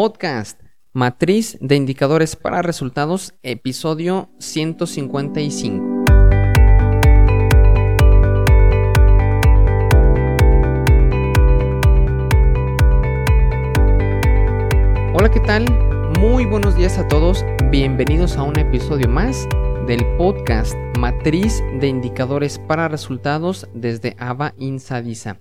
Podcast, Matriz de Indicadores para Resultados, episodio 155. Hola, ¿qué tal? Muy buenos días a todos. Bienvenidos a un episodio más del podcast Matriz de Indicadores para Resultados desde AVA Insadisa.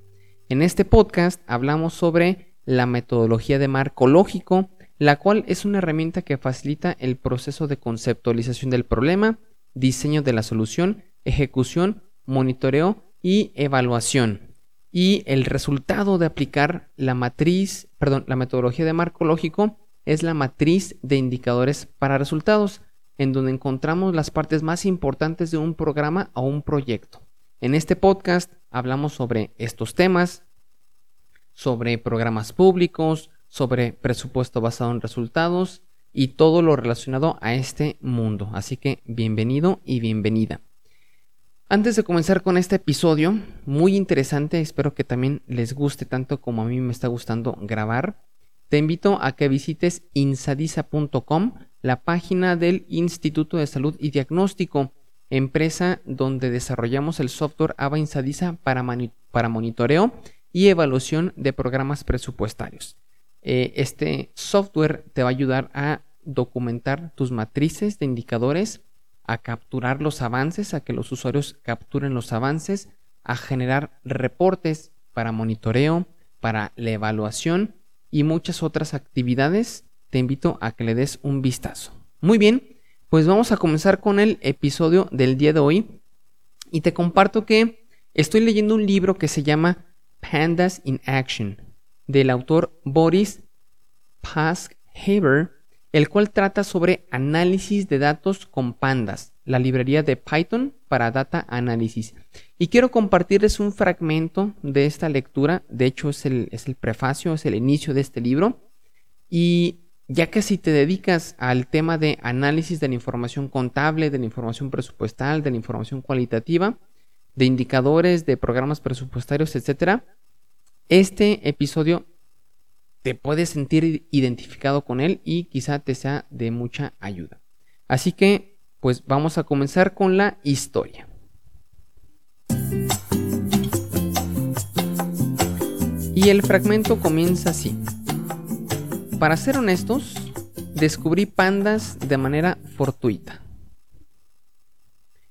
En este podcast hablamos sobre la metodología de marco lógico, la cual es una herramienta que facilita el proceso de conceptualización del problema, diseño de la solución, ejecución, monitoreo y evaluación. Y el resultado de aplicar la matriz, perdón, la metodología de marco lógico es la matriz de indicadores para resultados, en donde encontramos las partes más importantes de un programa o un proyecto. En este podcast hablamos sobre estos temas, sobre programas públicos, sobre presupuesto basado en resultados y todo lo relacionado a este mundo. Así que bienvenido y bienvenida. Antes de comenzar con este episodio, muy interesante, espero que también les guste tanto como a mí me está gustando grabar, te invito a que visites insadisa.com, la página del Instituto de Salud y Diagnóstico, empresa donde desarrollamos el software AVA Insadisa para, para monitoreo y evaluación de programas presupuestarios. Eh, este software te va a ayudar a documentar tus matrices de indicadores, a capturar los avances, a que los usuarios capturen los avances, a generar reportes para monitoreo, para la evaluación y muchas otras actividades. Te invito a que le des un vistazo. Muy bien, pues vamos a comenzar con el episodio del día de hoy y te comparto que estoy leyendo un libro que se llama Pandas in Action, del autor Boris Paskhaver, el cual trata sobre análisis de datos con pandas, la librería de Python para data análisis. Y quiero compartirles un fragmento de esta lectura, de hecho es el, es el prefacio, es el inicio de este libro, y ya que si te dedicas al tema de análisis de la información contable, de la información presupuestal, de la información cualitativa, de indicadores, de programas presupuestarios, etcétera, este episodio te puedes sentir identificado con él y quizá te sea de mucha ayuda. Así que, pues vamos a comenzar con la historia. Y el fragmento comienza así. Para ser honestos, descubrí pandas de manera fortuita.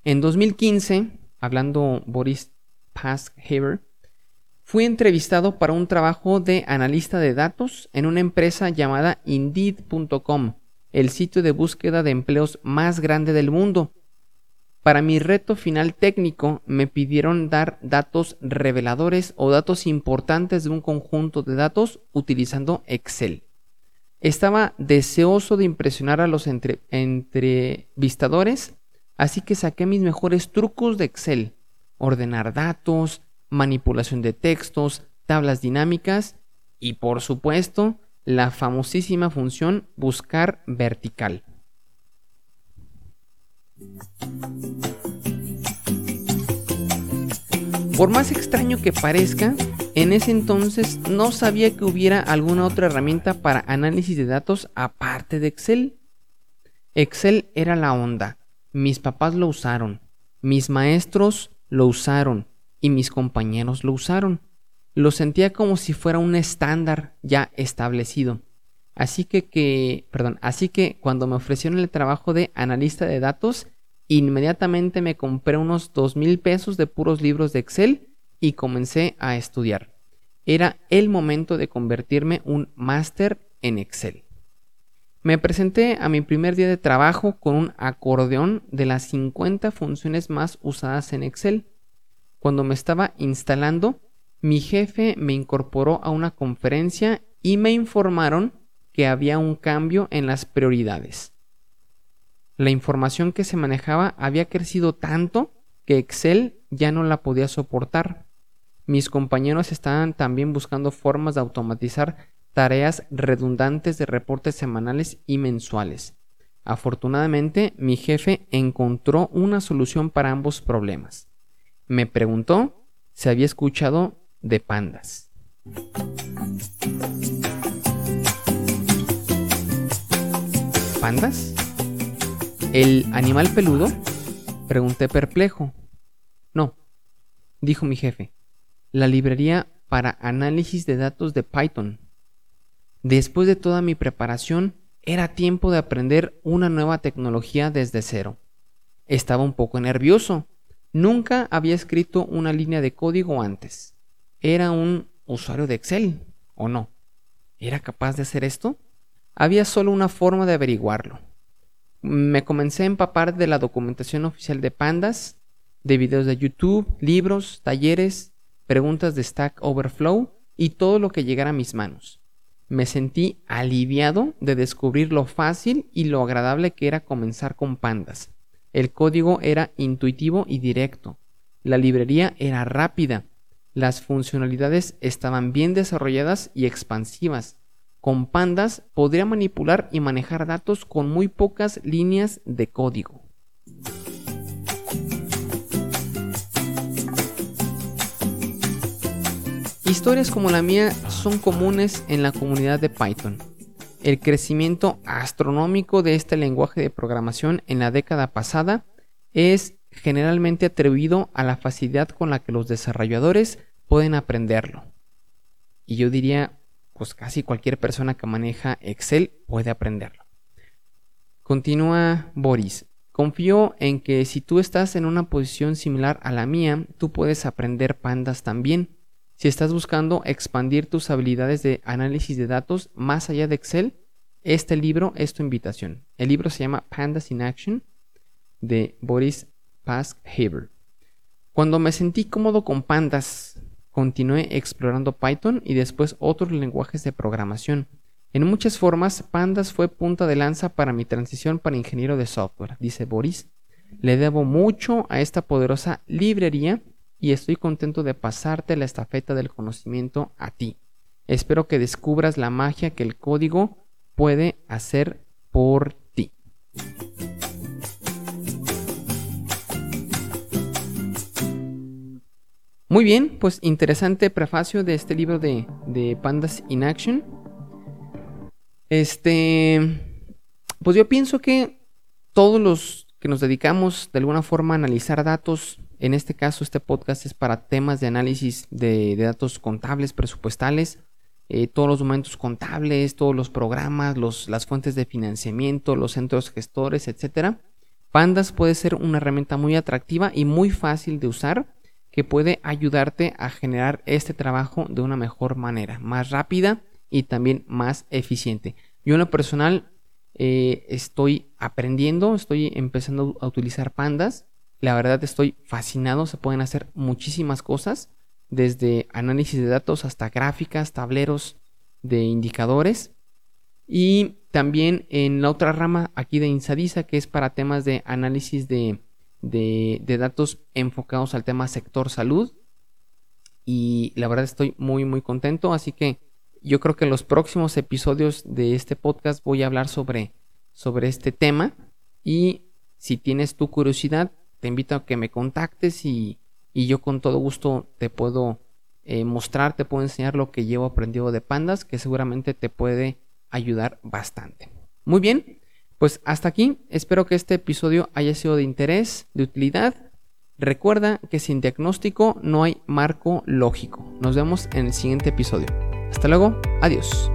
En 2015, hablando Boris Paskhaver, fui entrevistado para un trabajo de analista de datos en una empresa llamada Indeed.com, el sitio de búsqueda de empleos más grande del mundo. Para mi reto final técnico me pidieron dar datos reveladores o datos importantes de un conjunto de datos utilizando Excel. Estaba deseoso de impresionar a los entrevistadores, así que saqué mis mejores trucos de Excel, ordenar datos, manipulación de textos, tablas dinámicas y por supuesto la famosísima función buscar vertical. Por más extraño que parezca, en ese entonces no sabía que hubiera alguna otra herramienta para análisis de datos aparte de Excel. Excel era la onda. Mis papás lo usaron. Mis maestros lo usaron y mis compañeros lo usaron. Lo sentía como si fuera un estándar ya establecido. Así que, que, perdón, así que cuando me ofrecieron el trabajo de analista de datos, inmediatamente me compré unos dos mil pesos de puros libros de Excel y comencé a estudiar. Era el momento de convertirme un máster en Excel. Me presenté a mi primer día de trabajo con un acordeón de las 50 funciones más usadas en Excel cuando me estaba instalando, mi jefe me incorporó a una conferencia y me informaron que había un cambio en las prioridades. La información que se manejaba había crecido tanto que Excel ya no la podía soportar. Mis compañeros estaban también buscando formas de automatizar tareas redundantes de reportes semanales y mensuales. Afortunadamente, mi jefe encontró una solución para ambos problemas me preguntó si había escuchado de pandas. ¿Pandas? ¿El animal peludo? Pregunté perplejo. No, dijo mi jefe. La librería para análisis de datos de Python. Después de toda mi preparación, era tiempo de aprender una nueva tecnología desde cero. Estaba un poco nervioso. Nunca había escrito una línea de código antes. Era un usuario de Excel, ¿o no? ¿Era capaz de hacer esto? Había solo una forma de averiguarlo. Me comencé a empapar de la documentación oficial de Pandas, de videos de YouTube, libros, talleres, preguntas de Stack Overflow y todo lo que llegara a mis manos. Me sentí aliviado de descubrir lo fácil y lo agradable que era comenzar con pandas. El código era intuitivo y directo. La librería era rápida. Las funcionalidades estaban bien desarrolladas y expansivas. Con pandas podría manipular y manejar datos con muy pocas líneas de código. Historias como la mía son comunes en la comunidad de Python. El crecimiento astronómico de este lenguaje de programación en la década pasada es generalmente atribuido a la facilidad con la que los desarrolladores pueden aprenderlo. Y yo diría, pues casi cualquier persona que maneja Excel puede aprenderlo. Continúa Boris. Confío en que si tú estás en una posición similar a la mía, tú puedes aprender pandas también. Si estás buscando expandir tus habilidades de análisis de datos más allá de Excel, este libro es tu invitación. El libro se llama Pandas in Action de Boris Paskhaber. Cuando me sentí cómodo con pandas, continué explorando Python y después otros lenguajes de programación. En muchas formas, Pandas fue punta de lanza para mi transición para ingeniero de software, dice Boris. Le debo mucho a esta poderosa librería y estoy contento de pasarte la estafeta del conocimiento a ti. Espero que descubras la magia que el código puede hacer por ti. Muy bien, pues interesante prefacio de este libro de, Pandas in Action. Este, pues yo pienso que todos los que nos dedicamos de alguna forma a analizar datos, en este caso, este podcast es para temas de análisis de, datos contables, presupuestales, eh, todos los documentos contables, todos los programas, las fuentes de financiamiento, los centros gestores, etc. Pandas puede ser una herramienta muy atractiva y muy fácil de usar que puede ayudarte a generar este trabajo de una mejor manera, más rápida y también más eficiente. Yo en lo personal eh, estoy aprendiendo, estoy empezando a utilizar pandas la verdad estoy fascinado, se pueden hacer muchísimas cosas, desde análisis de datos hasta gráficas, tableros de indicadores. Y también en la otra rama aquí de Insadisa, que es para temas de análisis de, de, datos enfocados al tema sector salud. Y la verdad estoy muy muy contento, así que yo creo que en los próximos episodios de este podcast voy a hablar sobre, sobre este tema. Y si tienes tu curiosidad, te invito a que me contactes y, yo con todo gusto te puedo eh, mostrar, te puedo enseñar lo que llevo aprendido de pandas, que seguramente te puede ayudar bastante. Muy bien, pues hasta aquí. Espero que este episodio haya sido de interés, de utilidad. Recuerda que sin diagnóstico no hay marco lógico. Nos vemos en el siguiente episodio. Hasta luego, adiós.